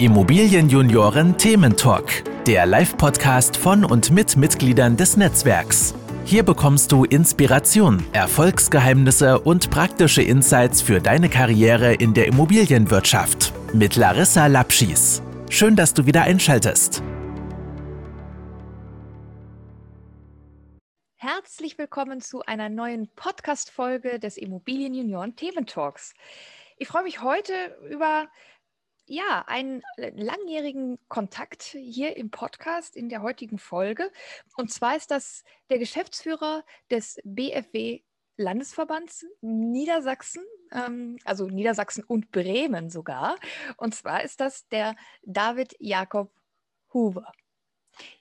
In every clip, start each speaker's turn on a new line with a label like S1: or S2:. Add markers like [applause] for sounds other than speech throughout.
S1: Immobilienjunioren Thementalk, der Live-Podcast von und mit Mitgliedern des Netzwerks. Hier bekommst du Inspiration, Erfolgsgeheimnisse und praktische Insights für deine Karriere in der Immobilienwirtschaft mit Larissa Lapschis. Schön, dass du wieder einschaltest.
S2: Herzlich willkommen zu einer neuen Podcast-Folge des Immobilienjunioren Thementalks. Ich freue mich heute über ja, einen äh, langjährigen Kontakt hier im Podcast in der heutigen Folge. Und zwar ist das der Geschäftsführer des BFW Landesverbands Niedersachsen, ähm, also Niedersachsen und Bremen sogar. Und zwar ist das der David Jakob Huber.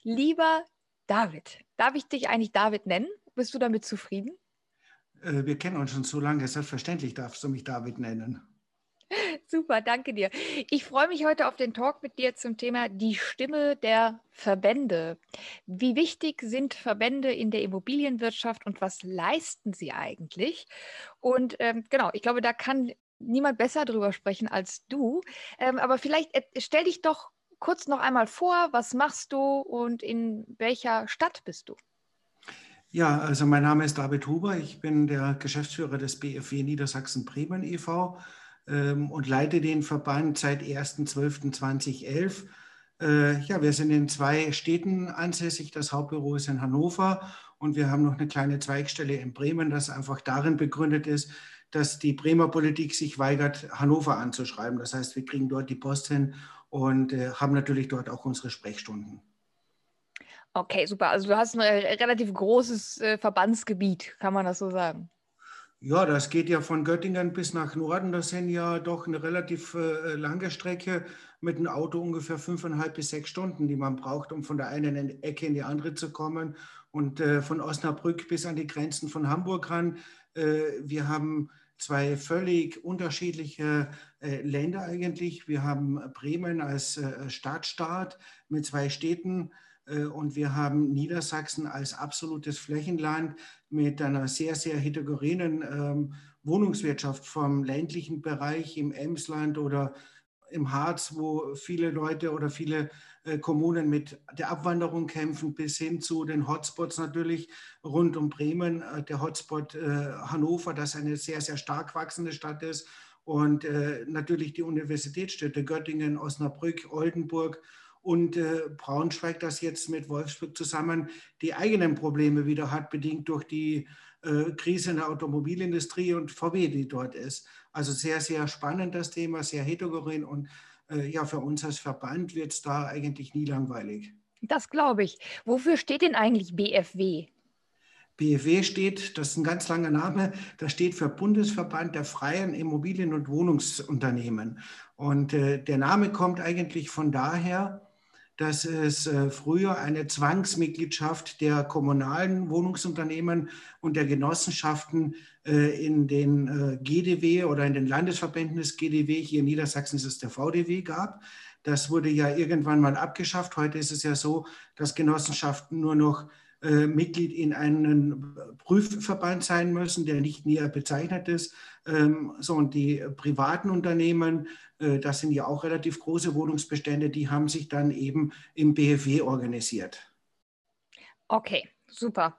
S2: Lieber David, darf ich dich eigentlich David nennen? Bist du damit zufrieden?
S3: Äh, wir kennen uns schon so lange, selbstverständlich darfst du mich David nennen.
S2: Super, danke dir. Ich freue mich heute auf den Talk mit dir zum Thema die Stimme der Verbände. Wie wichtig sind Verbände in der Immobilienwirtschaft und was leisten sie eigentlich? Und ähm, genau, ich glaube, da kann niemand besser drüber sprechen als du. Ähm, aber vielleicht äh, stell dich doch kurz noch einmal vor, was machst du und in welcher Stadt bist du?
S3: Ja, also mein Name ist David Huber. Ich bin der Geschäftsführer des BFW Niedersachsen Bremen e.V ähm, und leite den Verband seit 1.12.2011. Äh, ja, wir sind in zwei Städten ansässig. Das Hauptbüro ist in Hannover und wir haben noch eine kleine Zweigstelle in Bremen, das einfach darin begründet ist, dass die Bremer Politik sich weigert, Hannover anzuschreiben. Das heißt, wir kriegen dort die Post hin und äh, haben natürlich dort auch unsere Sprechstunden.
S2: Okay, super. Also du hast ein relativ großes äh, Verbandsgebiet, kann man das so sagen?
S3: Ja, das geht ja von Göttingen bis nach Norden. Das sind ja doch eine relativ äh, lange Strecke mit dem Auto ungefähr fünfeinhalb bis sechs Stunden, die man braucht, um von der einen Ecke in die andere zu kommen. Und äh, von Osnabrück bis an die Grenzen von Hamburg ran. Äh, wir haben zwei völlig unterschiedliche äh, Länder eigentlich. Wir haben Bremen als äh, Stadtstaat mit zwei Städten und wir haben Niedersachsen als absolutes Flächenland mit einer sehr, sehr heterogenen ähm, Wohnungswirtschaft vom ländlichen Bereich im Emsland oder im Harz, wo viele Leute oder viele äh, Kommunen mit der Abwanderung kämpfen, bis hin zu den Hotspots natürlich rund um Bremen, äh, der Hotspot Hannover, das eine sehr, sehr stark wachsende Stadt ist. Und natürlich die Universitätsstädte Göttingen, Osnabrück, Oldenburg und äh, Braunschweig, das jetzt mit Wolfsburg zusammen die eigenen Probleme wieder hat, bedingt durch die äh, Krise in der Automobilindustrie und VW, die dort ist. Also sehr, sehr spannend das Thema, sehr heterogen und äh, ja, für uns als Verband wird es da eigentlich nie langweilig.
S2: Das glaube ich. Wofür steht denn eigentlich BFW?
S3: BFW steht, das ist ein ganz langer Name, das steht für Bundesverband der freien Immobilien- und Wohnungsunternehmen. Und äh, der Name kommt eigentlich von daher, dass es äh, früher eine Zwangsmitgliedschaft der kommunalen Wohnungsunternehmen und der Genossenschaften äh, in den äh, GDW oder in den Landesverbänden des GDW, hier in Niedersachsen ist es der VDW gab. Das wurde ja irgendwann mal abgeschafft. Heute ist es ja so, dass Genossenschaften nur noch äh, Mitglied in einem Prüfverband sein müssen, der nicht näher bezeichnet ist. Ähm, so, und die privaten Unternehmen, äh, das sind ja auch relativ große Wohnungsbestände, die haben sich dann eben im BFW organisiert.
S2: Okay, super.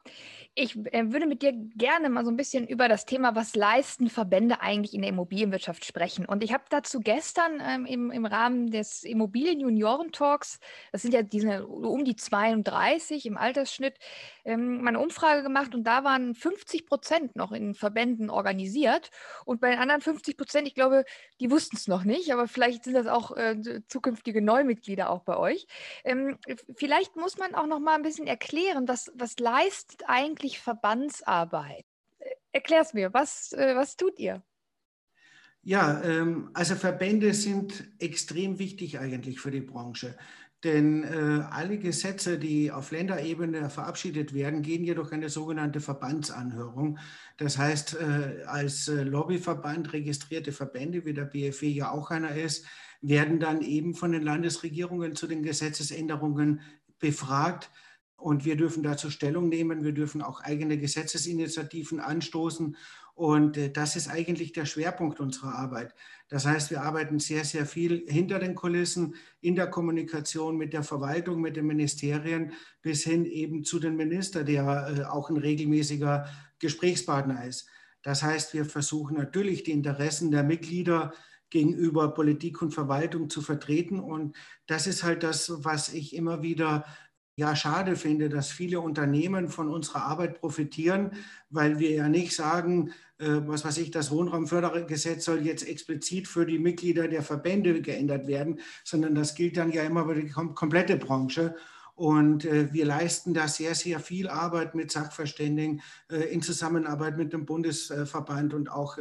S2: Ich äh, würde mit dir gerne mal so ein bisschen über das Thema, was leisten Verbände eigentlich in der Immobilienwirtschaft sprechen. Und ich habe dazu gestern ähm, im, im Rahmen des Immobilien-Junioren-Talks, das sind ja diese um die 32 im Altersschnitt, ähm, meine Umfrage gemacht und da waren 50 Prozent noch in Verbänden organisiert. Und bei den anderen 50 Prozent, ich glaube, die wussten es noch nicht, aber vielleicht sind das auch äh, zukünftige Neumitglieder auch bei euch. Ähm, vielleicht muss man auch noch mal ein bisschen erklären, was, was leistet eigentlich Verbandsarbeit? Erklär es mir, was, äh, was tut ihr?
S3: Ja, ähm, also Verbände sind extrem wichtig eigentlich für die Branche. Denn äh, alle Gesetze, die auf Länderebene verabschiedet werden, gehen jedoch eine sogenannte Verbandsanhörung. Das heißt, äh, als äh, Lobbyverband registrierte Verbände, wie der BFW ja auch einer ist, werden dann eben von den Landesregierungen zu den Gesetzesänderungen befragt Und wir dürfen dazu Stellung nehmen. Wir dürfen auch eigene Gesetzesinitiativen anstoßen. Und äh, das ist eigentlich der Schwerpunkt unserer Arbeit. Das heißt, wir arbeiten sehr, sehr viel hinter den Kulissen in der Kommunikation mit der Verwaltung, mit den Ministerien bis hin eben zu den Ministern, der äh, auch ein regelmäßiger Gesprächspartner ist. Das heißt, wir versuchen natürlich die Interessen der Mitglieder gegenüber Politik und Verwaltung zu vertreten. Und das ist halt das, was ich immer wieder ja schade finde, dass viele Unternehmen von unserer Arbeit profitieren, weil wir ja nicht sagen, äh, was weiß ich, das Wohnraumfördergesetz soll jetzt explizit für die Mitglieder der Verbände geändert werden, sondern das gilt dann ja immer für die komplette Branche. Und äh, wir leisten da sehr, sehr viel Arbeit mit Sachverständigen äh, in Zusammenarbeit mit dem Bundesverband und auch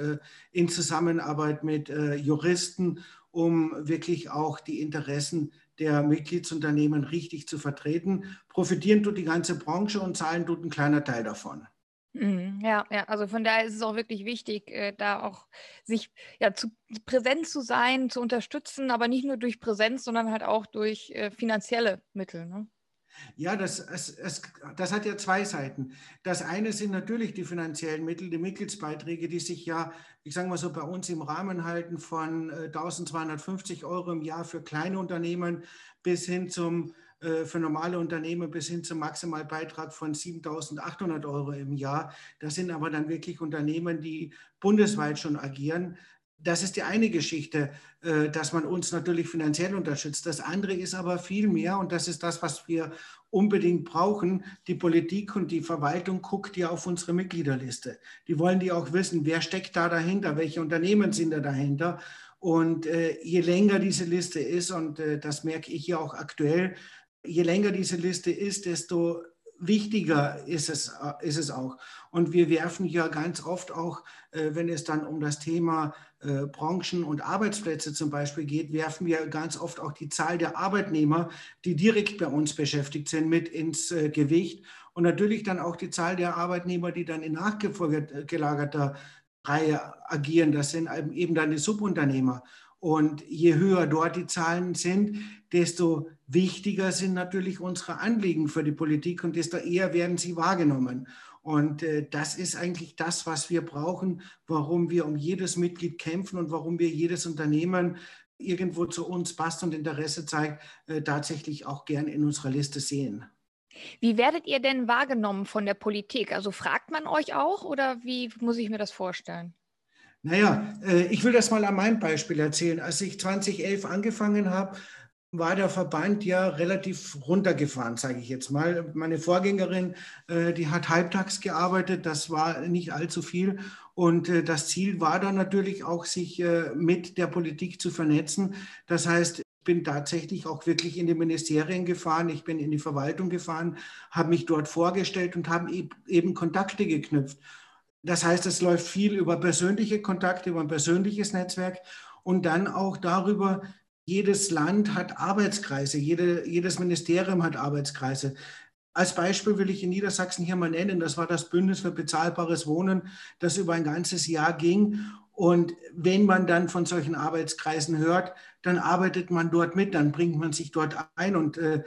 S3: in Zusammenarbeit mit Juristen, um wirklich auch die Interessen der Mitgliedsunternehmen richtig zu vertreten. Profitieren tut die ganze Branche und zahlen tut ein kleiner Teil davon.
S2: Mhm, ja, ja, also von daher ist es auch wirklich wichtig, äh, da auch sich ja zu präsent zu sein, zu unterstützen, aber nicht nur durch Präsenz, sondern halt auch durch äh, finanzielle Mittel. Ne?
S3: Ja, das, es, es, das hat ja zwei Seiten. Das eine sind natürlich die finanziellen Mittel, die Mitgliedsbeiträge, die sich ja, ich sage mal so, bei uns im Rahmen halten von 1250 äh, Euro im Jahr für kleine Unternehmen bis hin zum, äh, für normale Unternehmen bis hin zum Maximalbeitrag von 7800 Euro im Jahr. Das sind aber dann wirklich Unternehmen, die bundesweit schon agieren. Das ist die eine Geschichte, äh, dass man uns natürlich finanziell unterstützt. Das andere ist aber viel mehr und das ist das, was wir unbedingt brauchen. Die Politik und die Verwaltung guckt ja auf unsere Mitgliederliste. Die wollen die auch wissen, wer steckt da dahinter, welche Unternehmen sind da dahinter. Und äh, je länger diese Liste ist, und äh, das merke ich ja auch aktuell, je länger diese Liste ist, desto wichtiger ist es, ist es auch. Und wir werfen ja ganz oft auch, wenn es dann um das Thema äh, Branchen und Arbeitsplätze zum Beispiel geht, werfen wir ganz oft auch die Zahl der Arbeitnehmer, die direkt bei uns beschäftigt sind, mit ins äh, Gewicht. Und natürlich dann auch die Zahl der Arbeitnehmer, die dann in nachgelagerter Reihe agieren. Das sind eben dann die Subunternehmer. Und je höher dort die Zahlen sind, desto wichtiger sind natürlich unsere Anliegen für die Politik und desto eher werden sie wahrgenommen. Und äh, das ist eigentlich das, was wir brauchen, warum wir um jedes Mitglied kämpfen und warum wir jedes Unternehmen irgendwo zu uns passt und Interesse zeigt, äh, tatsächlich auch gern in unserer Liste sehen.
S2: Wie werdet ihr denn wahrgenommen von der Politik? Also fragt man euch auch oder wie muss ich mir das vorstellen?
S3: Naja, äh, ich will das mal an meinem Beispiel erzählen. Als ich 2011 angefangen habe, war der Verband ja relativ runtergefahren, sage ich jetzt mal. Meine Vorgängerin, äh, die hat halbtags gearbeitet, das war nicht allzu viel. Und äh, das Ziel war dann natürlich auch, sich mit der Politik zu vernetzen. Das heißt, ich bin tatsächlich auch wirklich in die Ministerien gefahren, ich bin in die Verwaltung gefahren, habe mich dort vorgestellt und habe eben Kontakte geknüpft. Das heißt, es läuft viel über persönliche Kontakte, über ein persönliches Netzwerk und dann auch darüber, jedes Land hat Arbeitskreise, jede, jedes Ministerium hat Arbeitskreise. Als Beispiel will ich in Niedersachsen hier mal nennen, das war das Bündnis für bezahlbares Wohnen, das über ein ganzes Jahr ging. Und wenn man dann von solchen Arbeitskreisen hört, dann arbeitet man dort mit, dann bringt man sich dort ein. Und äh,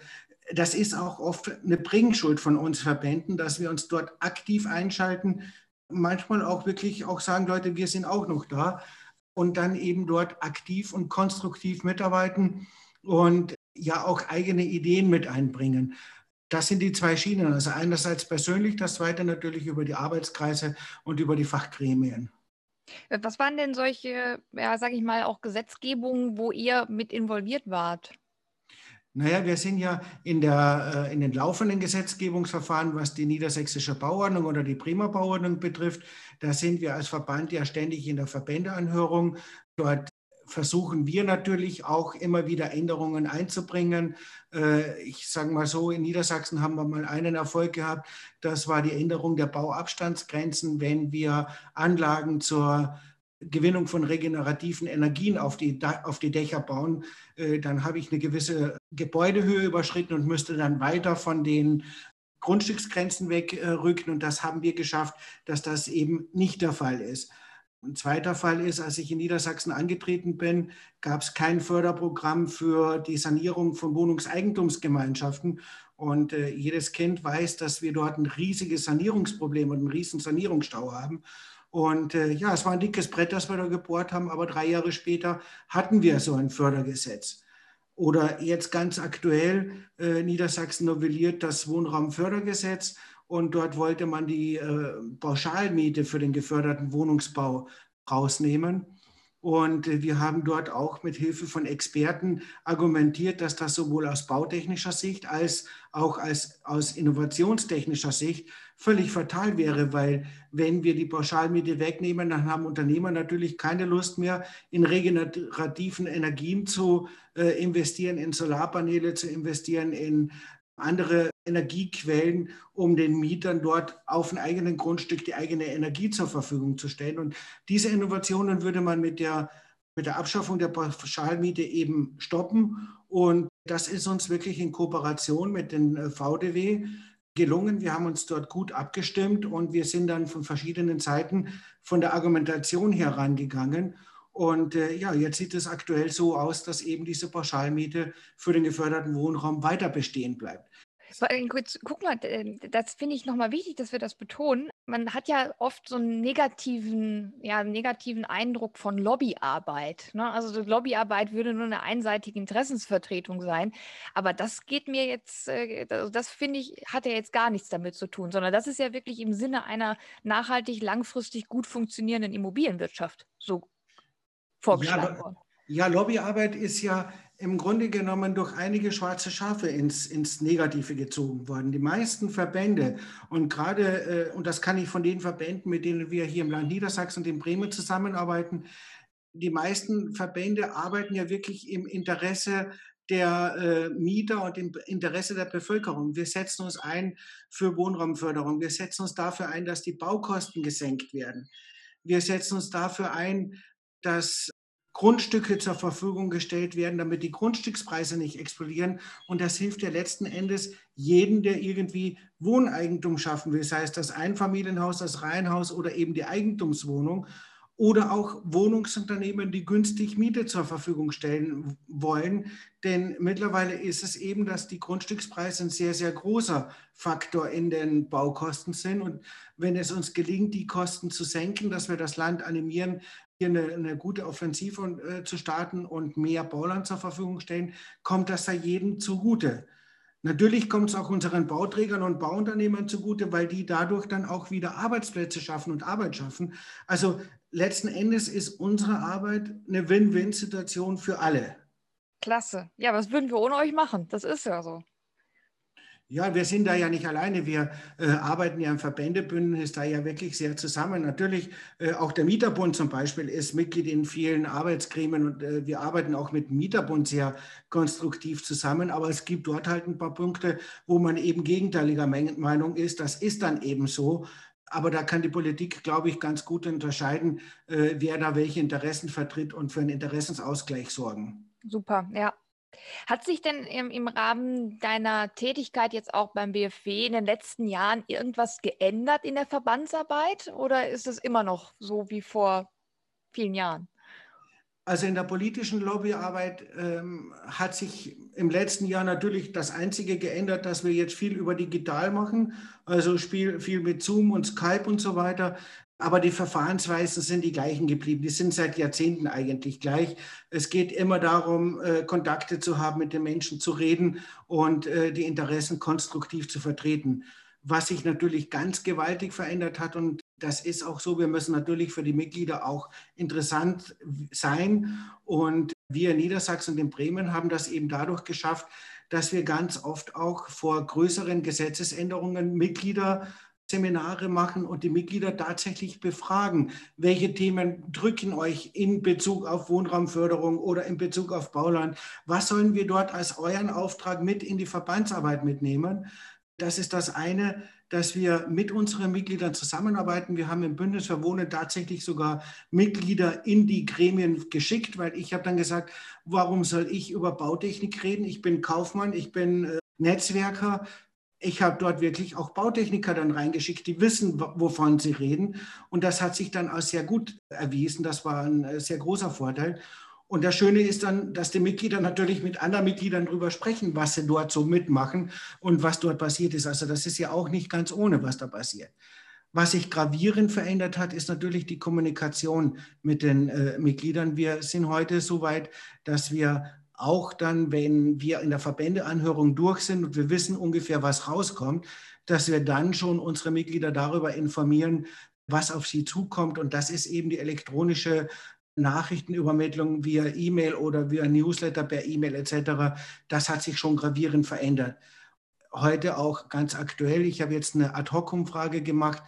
S3: das ist auch oft eine Bringschuld von uns Verbänden, dass wir uns dort aktiv einschalten, manchmal auch wirklich auch sagen, Leute, wir sind auch noch da und dann eben dort aktiv und konstruktiv mitarbeiten und ja auch eigene Ideen mit einbringen. Das sind die zwei Schienen. Also einerseits persönlich, das zweite natürlich über die Arbeitskreise und über die Fachgremien.
S2: Was waren denn solche, ja, sage ich mal, auch Gesetzgebungen, wo ihr mit involviert wart?
S3: Naja, wir sind ja in, der, äh, in den laufenden Gesetzgebungsverfahren, was die niedersächsische Bauordnung oder die Prima Bauordnung betrifft, da sind wir als Verband ja ständig in der Verbändeanhörung. Dort versuchen wir natürlich auch immer wieder Änderungen einzubringen. Äh, ich sage mal so, in Niedersachsen haben wir mal einen Erfolg gehabt. Das war die Änderung der Bauabstandsgrenzen, wenn wir Anlagen zur Gewinnung von regenerativen Energien auf die, auf die Dächer bauen, äh, dann habe ich eine gewisse Gebäudehöhe überschritten und müsste dann weiter von den Grundstücksgrenzen wegrücken. Und das haben wir geschafft, dass das eben nicht der Fall ist. Ein zweiter Fall ist, als ich in Niedersachsen angetreten bin, gab es kein Förderprogramm für die Sanierung von Wohnungseigentumsgemeinschaften. Und äh, jedes Kind weiß, dass wir dort ein riesiges Sanierungsproblem und einen riesen Sanierungsstau haben. Und äh, ja, es war ein dickes Brett, das wir da gebohrt haben, aber drei Jahre später hatten wir so ein Fördergesetz. Oder jetzt ganz aktuell, äh, Niedersachsen novelliert das Wohnraumfördergesetz und dort wollte man die äh, Pauschalmiete für den geförderten Wohnungsbau rausnehmen. Und äh, wir haben dort auch mit Hilfe von Experten argumentiert, dass das sowohl aus bautechnischer Sicht als auch als, aus innovationstechnischer Sicht völlig fatal wäre, weil wenn wir die Pauschalmiete wegnehmen, dann haben Unternehmer natürlich keine Lust mehr, in regenerativen Energien zu äh, investieren, in Solarpaneele zu investieren, in andere Energiequellen, um den Mietern dort auf dem eigenen Grundstück die eigene Energie zur Verfügung zu stellen. Und diese Innovationen würde man mit der, mit der Abschaffung der Pauschalmiete eben stoppen. Und das ist uns wirklich in Kooperation mit den äh, VDW gelungen. Wir haben uns dort gut abgestimmt und wir sind dann von verschiedenen Seiten von der Argumentation herangegangen und äh, ja, jetzt sieht es aktuell so aus, dass eben diese Pauschalmiete für den geförderten Wohnraum weiter bestehen bleibt.
S2: Guck mal, das finde ich nochmal wichtig, dass wir das betonen. Man hat ja oft so einen negativen, ja, negativen Eindruck von Lobbyarbeit. Ne? Also Lobbyarbeit würde nur eine einseitige Interessensvertretung sein. Aber das geht mir jetzt, äh, also das finde ich, hat ja jetzt gar nichts damit zu tun, sondern das ist ja wirklich im Sinne einer nachhaltig, langfristig gut funktionierenden Immobilienwirtschaft so vorgeschlagen
S3: ja, worden. Ja, Lobbyarbeit ist ja im Grunde genommen durch einige schwarze Schafe ins, ins Negative gezogen worden. Die meisten Verbände und gerade, äh, und das kann ich von den Verbänden, mit denen wir hier im Land Niedersachsen und in Bremen zusammenarbeiten, die meisten Verbände arbeiten ja wirklich im Interesse der äh, Mieter und im Interesse der Bevölkerung. Wir setzen uns ein für Wohnraumförderung. Wir setzen uns dafür ein, dass die Baukosten gesenkt werden. Wir setzen uns dafür ein, dass Grundstücke zur Verfügung gestellt werden, damit die Grundstückspreise nicht explodieren. Und das hilft ja letzten Endes jedem, der irgendwie Wohneigentum schaffen will, sei es das Einfamilienhaus, das Reihenhaus oder eben die Eigentumswohnung oder auch Wohnungsunternehmen, die günstig Miete zur Verfügung stellen wollen. Denn mittlerweile ist es eben, dass die Grundstückspreise ein sehr, sehr großer Faktor in den Baukosten sind. Und wenn es uns gelingt, die Kosten zu senken, dass wir das Land animieren, hier eine, eine gute Offensive äh, zu starten und mehr Bauland zur Verfügung stellen, kommt das da jedem zugute. Natürlich kommt es auch unseren Bauträgern und Bauunternehmern zugute, weil die dadurch dann auch wieder Arbeitsplätze schaffen und Arbeit schaffen. Also letzten Endes ist unsere Arbeit eine Win-Win-Situation für alle.
S2: Klasse. Ja, was würden wir ohne euch machen? Das ist ja so.
S3: Ja, wir sind da ja nicht alleine. Wir äh, arbeiten ja im Verbändebündnis da ja wirklich sehr zusammen. Natürlich, äh, auch der Mieterbund zum Beispiel ist Mitglied in vielen Arbeitsgremien und äh, wir arbeiten auch mit dem Mieterbund sehr konstruktiv zusammen. Aber es gibt dort halt ein paar Punkte, wo man eben gegenteiliger Meinung ist. Das ist dann eben so. Aber da kann die Politik, glaube ich, ganz gut unterscheiden, äh, wer da welche Interessen vertritt und für einen Interessensausgleich sorgen.
S2: Super, ja. Hat sich denn im, im Rahmen deiner Tätigkeit jetzt auch beim BFW in den letzten Jahren irgendwas geändert in der Verbandsarbeit oder ist es immer noch so wie vor vielen Jahren?
S3: Also in der politischen Lobbyarbeit ähm, hat sich im letzten Jahr natürlich das Einzige geändert, dass wir jetzt viel über digital machen, also viel, viel mit Zoom und Skype und so weiter. Aber die Verfahrensweisen sind die gleichen geblieben. Die sind seit Jahrzehnten eigentlich gleich. Es geht immer darum, äh, Kontakte zu haben, mit den Menschen zu reden und äh, die Interessen konstruktiv zu vertreten. Was sich natürlich ganz gewaltig verändert hat und das ist auch so, wir müssen natürlich für die Mitglieder auch interessant sein. Und wir in Niedersachsen und in Bremen haben das eben dadurch geschafft, dass wir ganz oft auch vor größeren Gesetzesänderungen Mitglieder Seminare machen und die Mitglieder tatsächlich befragen, welche Themen drücken euch in Bezug auf Wohnraumförderung oder in Bezug auf Bauland. Was sollen wir dort als euren Auftrag mit in die Verbandsarbeit mitnehmen? Das ist das eine, dass wir mit unseren Mitgliedern zusammenarbeiten. Wir haben im Bündnis für Wohnen tatsächlich sogar Mitglieder in die Gremien geschickt, weil ich habe dann gesagt, warum soll ich über Bautechnik reden? Ich bin Kaufmann, ich bin äh, Netzwerker ich habe dort wirklich auch Bautechniker dann reingeschickt, die wissen, wovon sie reden. Und das hat sich dann als sehr gut erwiesen. Das war ein äh, sehr großer Vorteil. Und das Schöne ist dann, dass die Mitglieder natürlich mit anderen Mitgliedern darüber sprechen, was sie dort so mitmachen und was dort passiert ist. Also das ist ja auch nicht ganz ohne, was da passiert. Was sich gravierend verändert hat, ist natürlich die Kommunikation mit den äh, Mitgliedern. Wir sind heute so weit, dass wir auch dann, wenn wir in der Verbändeanhörung durch sind und wir wissen ungefähr, was rauskommt, dass wir dann schon unsere Mitglieder darüber informieren, was auf sie zukommt. Und das ist eben die elektronische Nachrichtenübermittlung via E-Mail oder via Newsletter per E-Mail etc. Das hat sich schon gravierend verändert heute auch ganz aktuell. Ich habe jetzt eine Ad-Hoc-Umfrage gemacht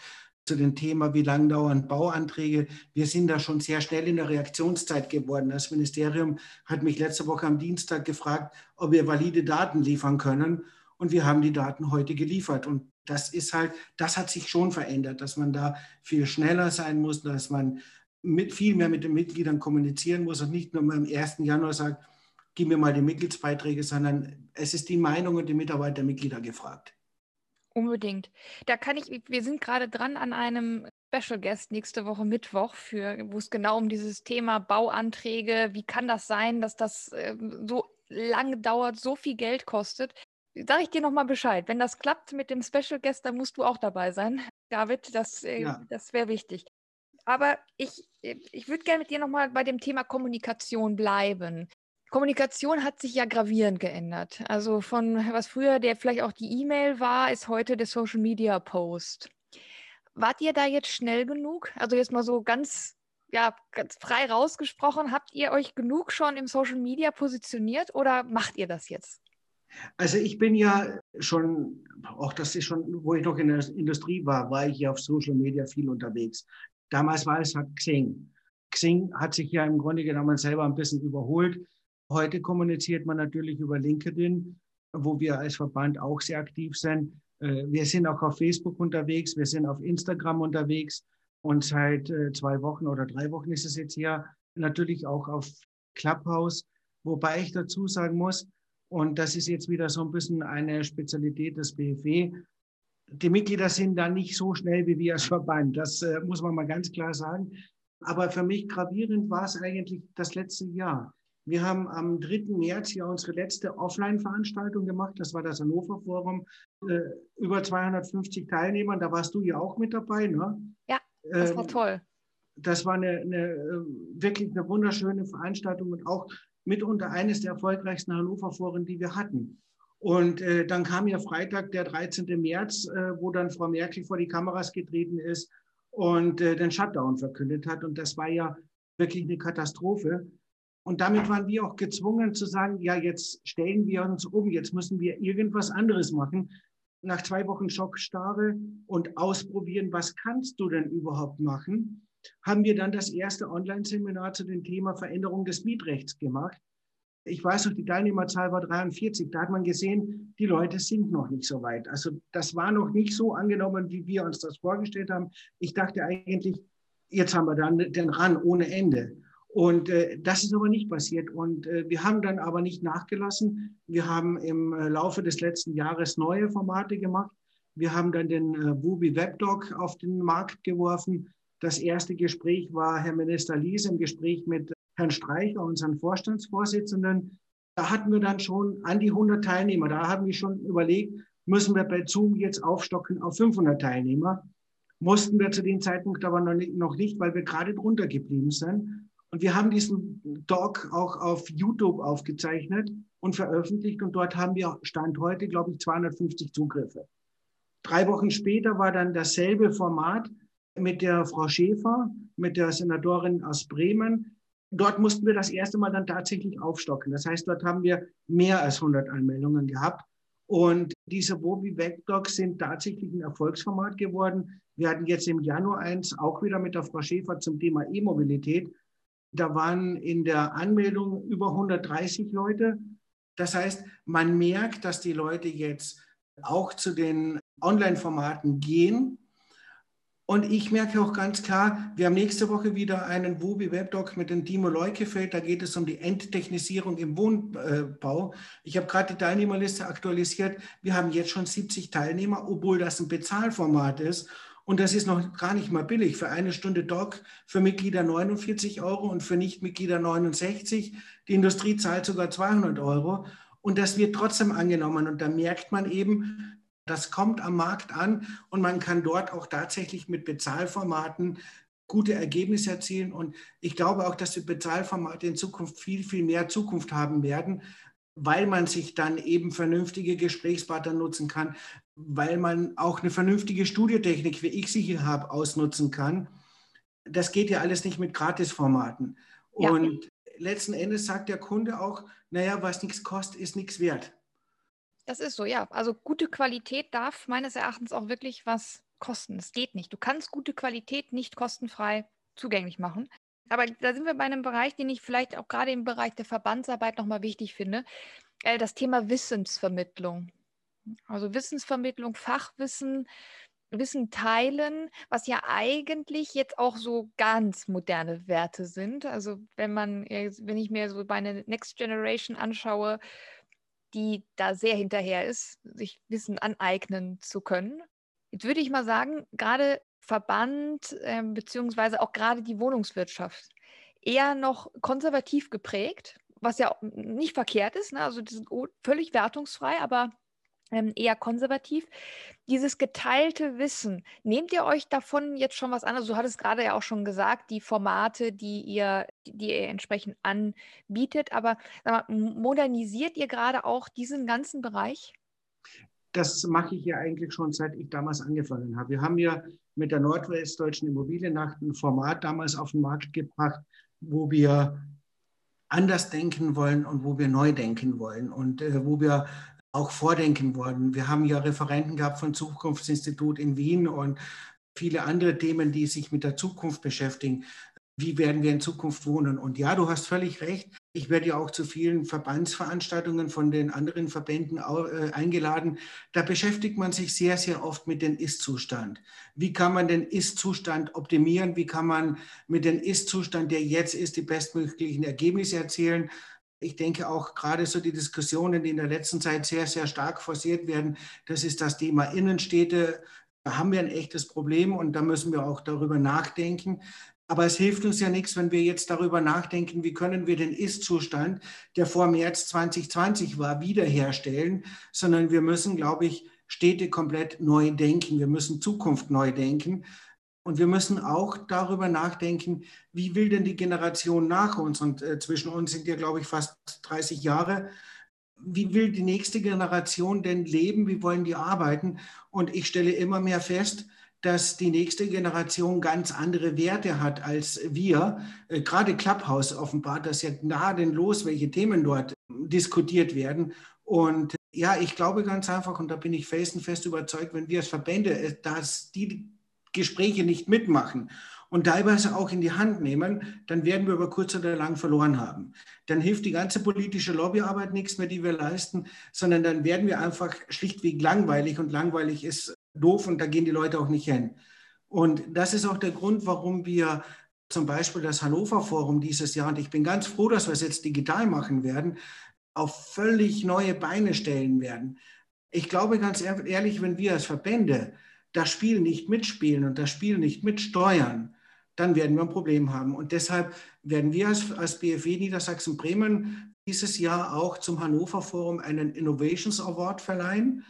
S3: zu dem Thema, wie lang dauern Bauanträge. Wir sind da schon sehr schnell in der Reaktionszeit geworden. Das Ministerium hat mich letzte Woche am Dienstag gefragt, ob wir valide Daten liefern können. Und wir haben die Daten heute geliefert. Und das ist halt, das hat sich schon verändert, dass man da viel schneller sein muss, dass man mit, viel mehr mit den Mitgliedern kommunizieren muss und nicht nur am 1. Januar sagt, gib mir mal die Mitgliedsbeiträge, sondern es ist die Meinung und die Mitarbeitermitglieder gefragt.
S2: Unbedingt. Da kann ich, wir sind gerade dran an einem Special Guest nächste Woche Mittwoch, für, wo es genau um dieses Thema Bauanträge, wie kann das sein, dass das äh, so lange dauert, so viel Geld kostet. Sage ich dir nochmal Bescheid. Wenn das klappt mit dem Special Guest, dann musst du auch dabei sein. [laughs] David, das, äh, ja. das wäre wichtig. Aber ich, ich würde gerne mit dir nochmal bei dem Thema Kommunikation bleiben. Kommunikation hat sich ja gravierend geändert. Also von was früher der vielleicht auch die E-Mail war, ist heute der Social Media Post. Wart ihr da jetzt schnell genug? Also jetzt mal so ganz, ja, ganz frei rausgesprochen, habt ihr euch genug schon im Social Media positioniert oder macht ihr das jetzt?
S3: Also ich bin ja schon, auch das ist schon, wo ich noch in der Industrie war, war ich ja auf Social Media viel unterwegs. Damals war es halt Xing. Xing hat sich ja im Grunde genommen selber ein bisschen überholt. Heute kommuniziert man natürlich über LinkedIn, wo wir als Verband auch sehr aktiv sind. Äh, wir sind auch auf Facebook unterwegs, wir sind auf Instagram unterwegs und seit äh, zwei Wochen oder drei Wochen ist es jetzt hier natürlich auch auf Clubhouse, wobei ich dazu sagen muss, und das ist jetzt wieder so ein bisschen eine Spezialität des BFW, die Mitglieder sind da nicht so schnell wie wir als Verband. Das äh, muss man mal ganz klar sagen. Aber für mich gravierend war es eigentlich das letzte Jahr. Wir haben am 3. März ja unsere letzte Offline-Veranstaltung gemacht. Das war das Hannover Forum. Äh, über 250 Teilnehmer. Da warst du ja auch mit dabei, ne?
S2: Ja, das war ähm, toll.
S3: Das war eine, eine, äh, wirklich eine wunderschöne Veranstaltung und auch mitunter eines der erfolgreichsten Hannover Foren, die wir hatten. Und äh, dann kam ja Freitag, der 13. März, äh, wo dann Frau Merkel vor die Kameras getreten ist und äh, den Shutdown verkündet hat. Und das war ja wirklich eine Katastrophe. Und damit waren wir auch gezwungen zu sagen, ja, jetzt stellen wir uns um, jetzt müssen wir irgendwas anderes machen. Nach zwei Wochen Schockstarre und ausprobieren, was kannst du denn überhaupt machen, haben wir dann das erste Online-Seminar zu dem Thema Veränderung des Mietrechts gemacht. Ich weiß noch, die Teilnehmerzahl war 43. Da hat man gesehen, die Leute sind noch nicht so weit. Also das war noch nicht so angenommen, wie wir uns das vorgestellt haben. Ich dachte eigentlich, jetzt haben wir dann den RAN ohne Ende. Und äh, das ist aber nicht passiert. Und äh, wir haben dann aber nicht nachgelassen. Wir haben im äh, Laufe des letzten Jahres neue Formate gemacht. Wir haben dann den äh, Bubi Webdoc auf den Markt geworfen. Das erste Gespräch war Herr Minister Lies im Gespräch mit Herrn Streicher, unseren Vorstandsvorsitzenden. Da hatten wir dann schon an die 100 Teilnehmer. Da haben wir schon überlegt, müssen wir bei Zoom jetzt aufstocken auf 500 Teilnehmer. Mussten wir zu dem Zeitpunkt aber noch nicht, noch nicht weil wir gerade drunter geblieben sind. Und wir haben diesen Talk auch auf YouTube aufgezeichnet und veröffentlicht. Und dort haben wir Stand heute, glaube ich, 250 Zugriffe. Drei Wochen später war dann dasselbe Format mit der Frau Schäfer, mit der Senatorin aus Bremen. Dort mussten wir das erste Mal dann tatsächlich aufstocken. Das heißt, dort haben wir mehr als 100 Anmeldungen gehabt. Und diese Bobi Vecdocs sind tatsächlich ein Erfolgsformat geworden. Wir hatten jetzt im Januar eins auch wieder mit der Frau Schäfer zum Thema E-Mobilität. Da waren in der Anmeldung über 130 Leute. Das heißt, man merkt, dass die Leute jetzt auch zu den Online-Formaten gehen. Und ich merke auch ganz klar, wir haben nächste Woche wieder einen Wubi Webdoc mit dem Timo Leukefeld. Da geht es um die Enttechnisierung im Wohnbau. Ich habe gerade die Teilnehmerliste aktualisiert. Wir haben jetzt schon 70 Teilnehmer, obwohl das ein Bezahlformat ist. Und das ist noch gar nicht mal billig. Für eine Stunde Doc für Mitglieder 49 Euro und für Nichtmitglieder 69. Die Industrie zahlt sogar 200 Euro. Und das wird trotzdem angenommen. Und da merkt man eben, das kommt am Markt an und man kann dort auch tatsächlich mit Bezahlformaten gute Ergebnisse erzielen. Und ich glaube auch, dass die Bezahlformate in Zukunft viel, viel mehr Zukunft haben werden, weil man sich dann eben vernünftige Gesprächspartner nutzen kann, weil man auch eine vernünftige Studiotechnik, wie ich sie hier habe, ausnutzen kann. Das geht ja alles nicht mit Gratisformaten. Ja. Und letzten Endes sagt der Kunde auch, naja, was nichts kostet, ist nichts wert.
S2: Das ist so, ja. Also gute Qualität darf meines Erachtens auch wirklich was kosten. Es geht nicht. Du kannst gute Qualität nicht kostenfrei zugänglich machen. Aber da sind wir bei einem Bereich, den ich vielleicht auch gerade im Bereich der Verbandsarbeit nochmal wichtig finde. Äh, das Thema Wissensvermittlung. Also Wissensvermittlung, Fachwissen, Wissen teilen, was ja eigentlich jetzt auch so ganz moderne Werte sind. Also wenn man, wenn ich mir so meine Next Generation anschaue, die da sehr hinterher ist, sich Wissen aneignen zu können. Jetzt würde ich mal sagen, gerade Verband äh, beziehungsweise auch gerade die Wohnungswirtschaft eher noch konservativ geprägt, was ja nicht verkehrt ist. Ne? Also das ist völlig wertungsfrei, aber ähm, eher konservativ. Dieses geteilte Wissen, nehmt ihr euch davon jetzt schon was an? Also du hattest gerade ja auch schon gesagt, die Formate, die ihr, die ihr entsprechend anbietet, aber mal, modernisiert ihr gerade auch diesen ganzen Bereich?
S3: Das mache ich ja eigentlich schon seit ich damals angefangen habe. Wir haben ja mit der Nordwestdeutschen Immobiliennacht ein Format damals auf den Markt gebracht, wo wir anders denken wollen und wo wir neu denken wollen und äh, wo wir auch vordenken wollen. Wir haben ja Referenten gehabt vom Zukunftsinstitut in Wien und viele andere Themen, die sich mit der Zukunft beschäftigen. Wie werden wir in Zukunft wohnen? Und ja, du hast völlig recht. Ich werde ja auch zu vielen Verbandsveranstaltungen von den anderen Verbänden äh, eingeladen. Da beschäftigt man sich sehr, sehr oft mit dem Ist-Zustand. Wie kann man den Ist-Zustand optimieren? Wie kann man mit dem Ist-Zustand, der jetzt ist, die bestmöglichen Ergebnisse erzielen? Ich denke auch gerade so die Diskussionen, die in der letzten Zeit sehr, sehr stark forciert werden, das ist das Thema Innenstädte. Da haben wir ein echtes Problem und da müssen wir auch darüber nachdenken. Aber es hilft uns ja nichts, wenn wir jetzt darüber nachdenken, wie können wir den Ist-Zustand, der vor März 2020 war, wiederherstellen, sondern wir müssen, glaube ich, Städte komplett neu denken. Wir müssen Zukunft neu denken. Und wir müssen auch darüber nachdenken, wie will denn die Generation nach uns, und äh, zwischen uns sind ja, glaube ich, fast 30 Jahre, wie will die nächste Generation denn leben, wie wollen die arbeiten? Und ich stelle immer mehr fest, dass die nächste Generation ganz andere Werte hat als wir. Äh, gerade Clubhouse offenbart das ja gnadenlos, welche Themen dort diskutiert werden. Und ja, ich glaube ganz einfach, und da bin ich felsenfest überzeugt, wenn wir als Verbände, äh, dass die Gespräche nicht mitmachen und teilweise auch in die Hand nehmen, dann werden wir über kurz oder lang verloren haben. Dann hilft die ganze politische Lobbyarbeit nichts mehr, die wir leisten, sondern dann werden wir einfach schlichtweg langweilig und langweilig ist doof und da gehen die Leute auch nicht hin. Und das ist auch der Grund, warum wir zum Beispiel das Hannover Forum dieses Jahr, und ich bin ganz froh, dass wir es jetzt digital machen werden, auf völlig neue Beine stellen werden. Ich glaube ganz ehrlich, wenn wir als Verbände das Spiel nicht mitspielen und das Spiel nicht mitsteuern, dann werden wir ein Problem haben. Und deshalb werden wir als, als BFW Niedersachsen-Bremen dieses Jahr auch zum Hannover Forum einen Innovations Award verleihen.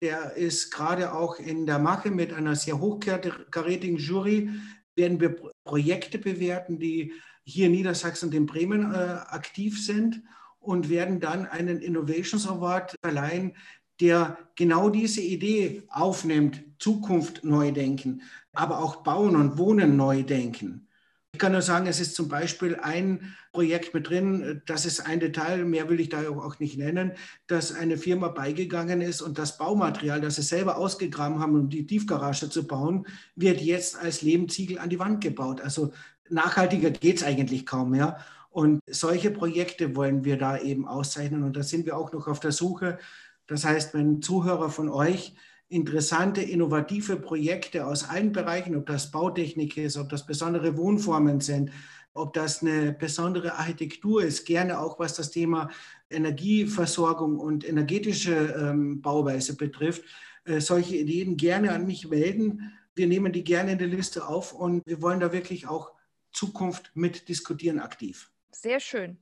S3: Der ist gerade auch in der Mache mit einer sehr hochkarätigen Jury. Werden wir Projekte bewerten, die hier in Niedersachsen und in Bremen äh, aktiv sind und werden dann einen Innovations Award verleihen, der genau diese Idee aufnimmt, Zukunft neu denken, aber auch Bauen und Wohnen neu denken. Ich kann nur sagen, es ist zum Beispiel ein Projekt mit drin, das ist ein Detail, mehr will ich da auch nicht nennen, dass eine Firma beigegangen ist und das Baumaterial, das sie selber ausgegraben haben, um die Tiefgarage zu bauen, wird jetzt als Lehmziegel an die Wand gebaut. Also nachhaltiger geht es eigentlich kaum mehr. Und solche Projekte wollen wir da eben auszeichnen und da sind wir auch noch auf der Suche. Das heißt, wenn Zuhörer von euch interessante, innovative Projekte aus allen Bereichen, ob das Bautechnik ist, ob das besondere Wohnformen sind, ob das eine besondere Architektur ist, gerne auch was das Thema Energieversorgung und energetische ähm, Bauweise betrifft, äh, solche Ideen gerne an mich melden. Wir nehmen die gerne in die Liste auf und wir wollen da wirklich auch Zukunft mit diskutieren aktiv.
S2: Sehr schön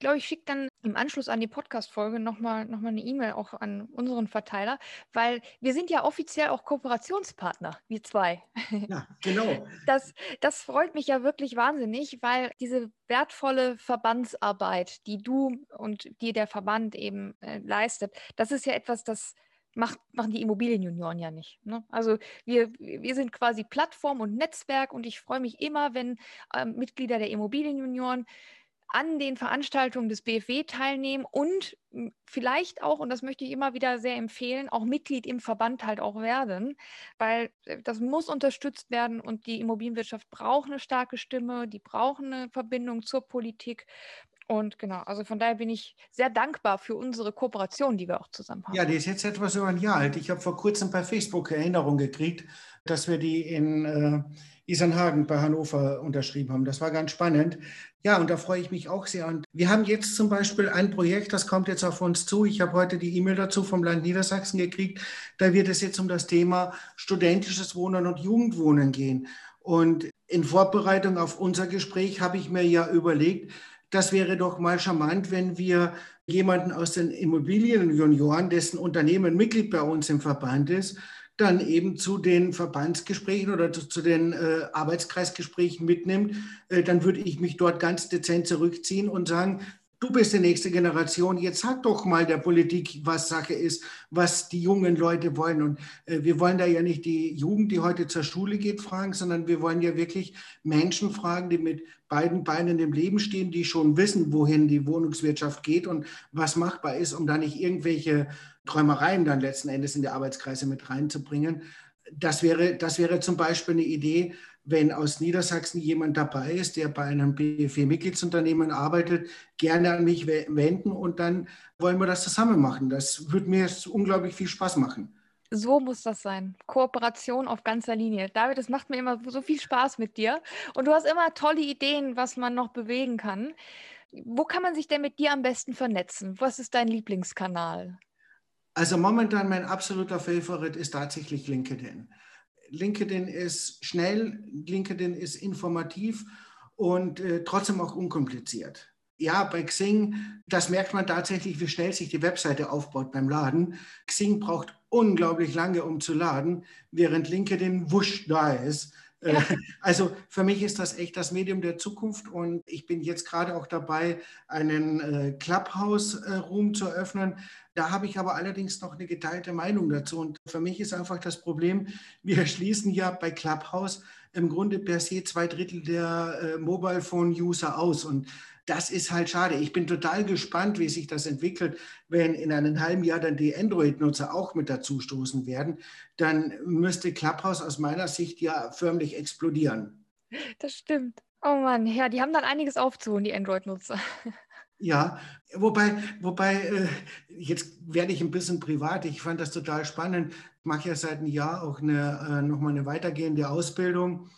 S2: glaube, ich schicke dann im Anschluss an die Podcast-Folge nochmal noch mal eine E-Mail auch an unseren Verteiler, weil wir sind ja offiziell auch Kooperationspartner, wir zwei.
S3: Ja, genau. [laughs]
S2: Das, das freut mich ja wirklich wahnsinnig, weil diese wertvolle Verbandsarbeit, die du und die der Verband eben äh, leistet, das ist ja etwas, das macht, machen die Immobilienjunioren ja nicht. Ne? Also wir, wir sind quasi Plattform und Netzwerk und ich freue mich immer, wenn äh, Mitglieder der Immobilienjunioren an den Veranstaltungen des BFW teilnehmen und hm, vielleicht auch, und das möchte ich immer wieder sehr empfehlen, auch Mitglied im Verband halt auch werden, weil äh, das muss unterstützt werden und die Immobilienwirtschaft braucht eine starke Stimme, die braucht eine Verbindung zur Politik. Und genau, also von daher bin ich sehr dankbar für unsere Kooperation, die wir auch zusammen haben.
S3: Ja, die ist jetzt etwas über ein Jahr alt. Ich habe vor kurzem bei Facebook Erinnerung gekriegt, dass wir die in äh, Isernhagen bei Hannover unterschrieben haben. Das war ganz spannend. Ja, und da freue ich mich auch sehr. Und wir haben jetzt zum Beispiel ein Projekt, das kommt jetzt auf uns zu. Ich habe heute die E-Mail dazu vom Land Niedersachsen gekriegt. Da wird es jetzt um das Thema studentisches Wohnen und Jugendwohnen gehen. Und in Vorbereitung auf unser Gespräch habe ich mir ja überlegt, das wäre doch mal charmant, wenn wir jemanden aus den Immobilienjunioren, dessen Unternehmen Mitglied bei uns im Verband ist, dann eben zu den Verbandsgesprächen oder zu, zu den äh, Arbeitskreisgesprächen mitnimmt, äh, dann würde ich mich dort ganz dezent zurückziehen und sagen, du bist die nächste Generation, jetzt sag doch mal der Politik, was Sache ist, was die jungen Leute wollen. Und äh, wir wollen da ja nicht die Jugend, die heute zur Schule geht, fragen, sondern wir wollen ja wirklich Menschen fragen, die mit beiden Beinen im Leben stehen, die schon wissen, wohin die Wohnungswirtschaft geht und was machbar ist, um da nicht irgendwelche Träumereien dann letzten Endes in die Arbeitskreise mit reinzubringen. Das wäre, das wäre zum Beispiel eine Idee, wenn aus Niedersachsen jemand dabei ist, der bei einem BFW-Mitgliedsunternehmen arbeitet, gerne an mich wenden und dann wollen wir das zusammen machen. Das würde mir unglaublich viel Spaß machen.
S2: So muss das sein. Kooperation auf ganzer Linie. David, es macht mir immer so viel Spaß mit dir. Und du hast immer tolle Ideen, was man noch bewegen kann. Wo kann man sich denn mit dir am besten vernetzen? Was ist dein Lieblingskanal?
S3: Also momentan mein absoluter Favorit ist tatsächlich LinkedIn. LinkedIn ist schnell, LinkedIn ist informativ und äh, trotzdem auch unkompliziert. Ja, bei Xing, das merkt man tatsächlich, wie schnell sich die Webseite aufbaut beim Laden. Xing braucht unglaublich lange, um zu laden, während LinkedIn wusch da ist. Äh, ja. [laughs] Also für mich ist das echt das Medium der Zukunft und ich bin jetzt gerade auch dabei, einen äh, Clubhouse-Room zu eröffnen. Da habe ich aber allerdings noch eine geteilte Meinung dazu. Und für mich ist einfach das Problem, wir schließen ja bei Clubhouse im Grunde per se zwei Drittel der äh, Mobile Phone-User aus. Und das ist halt schade. Ich bin total gespannt, wie sich das entwickelt, wenn in einem halben Jahr dann die Android-Nutzer auch mit dazu stoßen werden. Dann müsste Clubhouse aus meiner Sicht ja förmlich explodieren.
S2: Das stimmt. Oh Mann, ja, die haben dann einiges aufzuholen, die Android-Nutzer.
S3: Ja, wobei, wobei äh, jetzt werde ich ein bisschen privat. Ich fand das total spannend. Ich mache ja seit einem Jahr auch eine, äh, nochmal eine weitergehende Ausbildung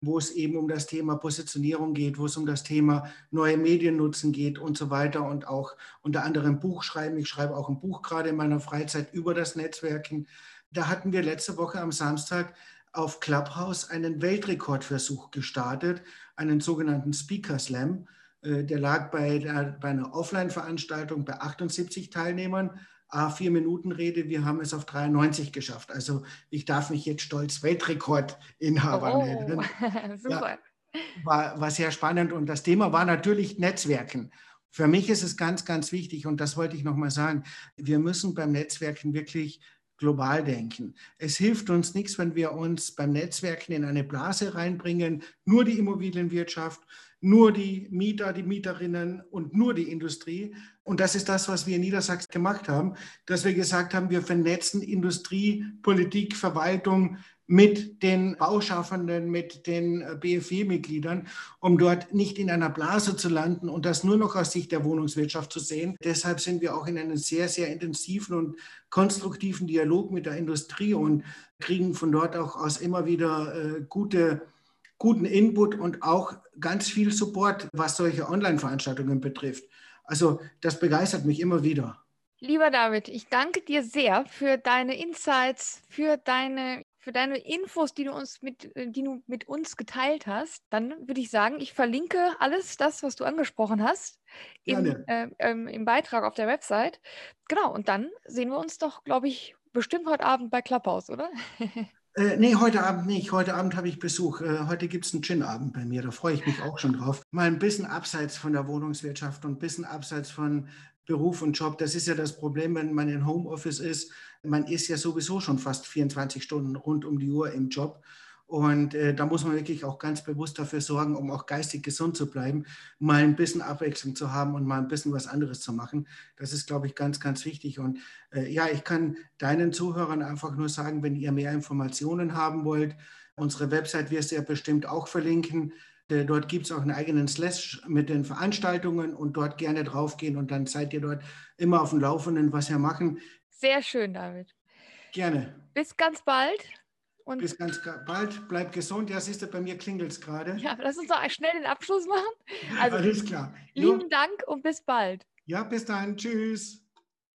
S3: wo es eben um das Thema Positionierung geht, wo es um das Thema neue Medien nutzen geht und so weiter und auch unter anderem Buch schreiben. Ich schreibe auch ein Buch gerade in meiner Freizeit über das Netzwerken. Da hatten wir letzte Woche am Samstag auf Clubhouse einen Weltrekordversuch gestartet, einen sogenannten Speaker Slam. Äh, der lag bei, der, bei einer Offline-Veranstaltung bei 78 Teilnehmern A4-Minuten-Rede. Wir haben es auf 93 geschafft. Also ich darf mich jetzt stolz Weltrekordinhaber oh, nennen. [laughs] Super. Ja, war, war sehr spannend und das Thema war natürlich Netzwerken. Für mich ist es ganz, ganz wichtig und das wollte ich nochmal sagen. Wir müssen beim Netzwerken wirklich global denken. Es hilft uns nichts, wenn wir uns beim Netzwerken in eine Blase reinbringen, nur die Immobilienwirtschaft, nur die Mieter, die Mieterinnen und nur die Industrie. Und das ist das, was wir in Niedersachsen gemacht haben, dass wir gesagt haben, wir vernetzen Industrie, Politik, Verwaltung mit den Bauschaffenden, mit den äh, BFW-Mitgliedern, um dort nicht in einer Blase zu landen und das nur noch aus Sicht der Wohnungswirtschaft zu sehen. Deshalb sind wir auch in einem sehr, sehr intensiven und konstruktiven Dialog mit der Industrie und kriegen von dort auch aus immer wieder äh, gute guten Input und auch ganz viel Support, was solche Online-Veranstaltungen betrifft. Also das begeistert mich immer wieder.
S2: Lieber David, ich danke dir sehr für deine Insights, für deine für deine Infos, die du uns mit, äh, die du mit uns geteilt hast. Dann würde ich sagen, ich verlinke alles das, was du angesprochen hast, im, äh, ähm, im Beitrag auf der Website. Genau, und dann sehen wir uns doch, glaube ich, bestimmt heute Abend bei Clubhouse, oder? [laughs]
S3: Äh, nee, heute Abend nicht. Heute Abend habe ich Besuch. Äh, heute gibt es einen Gin-Abend bei mir. Da freue ich mich auch schon drauf. Mal ein bisschen abseits von der Wohnungswirtschaft und ein bisschen abseits von Beruf und Job. Das ist ja das Problem, wenn man in Homeoffice ist. Man ist ja sowieso schon fast 24 Stunden rund um die Uhr im Job. Und äh, da muss man wirklich auch ganz bewusst dafür sorgen, um auch geistig gesund zu bleiben, mal ein bisschen Abwechslung zu haben und mal ein bisschen was anderes zu machen. Das ist, glaube ich, ganz, ganz wichtig. Und äh, ja, ich kann deinen Zuhörern einfach nur sagen, wenn ihr mehr Informationen haben wollt, unsere Website wirst du ja bestimmt auch verlinken. Äh, dort gibt es auch einen eigenen Slash mit den Veranstaltungen und dort gerne draufgehen und dann seid ihr dort immer auf dem Laufenden, was wir machen.
S2: Sehr schön, David.
S3: Gerne.
S2: Bis ganz bald.
S3: Und bis ganz bald. Bleib gesund. Ja, siehst du, bei mir klingelt es gerade.
S2: Ja, lass uns doch schnell den Abschluss machen. [laughs]
S3: Also, Alles klar.
S2: Lieben jo. Dank und bis bald.
S3: Ja, bis dann. Tschüss.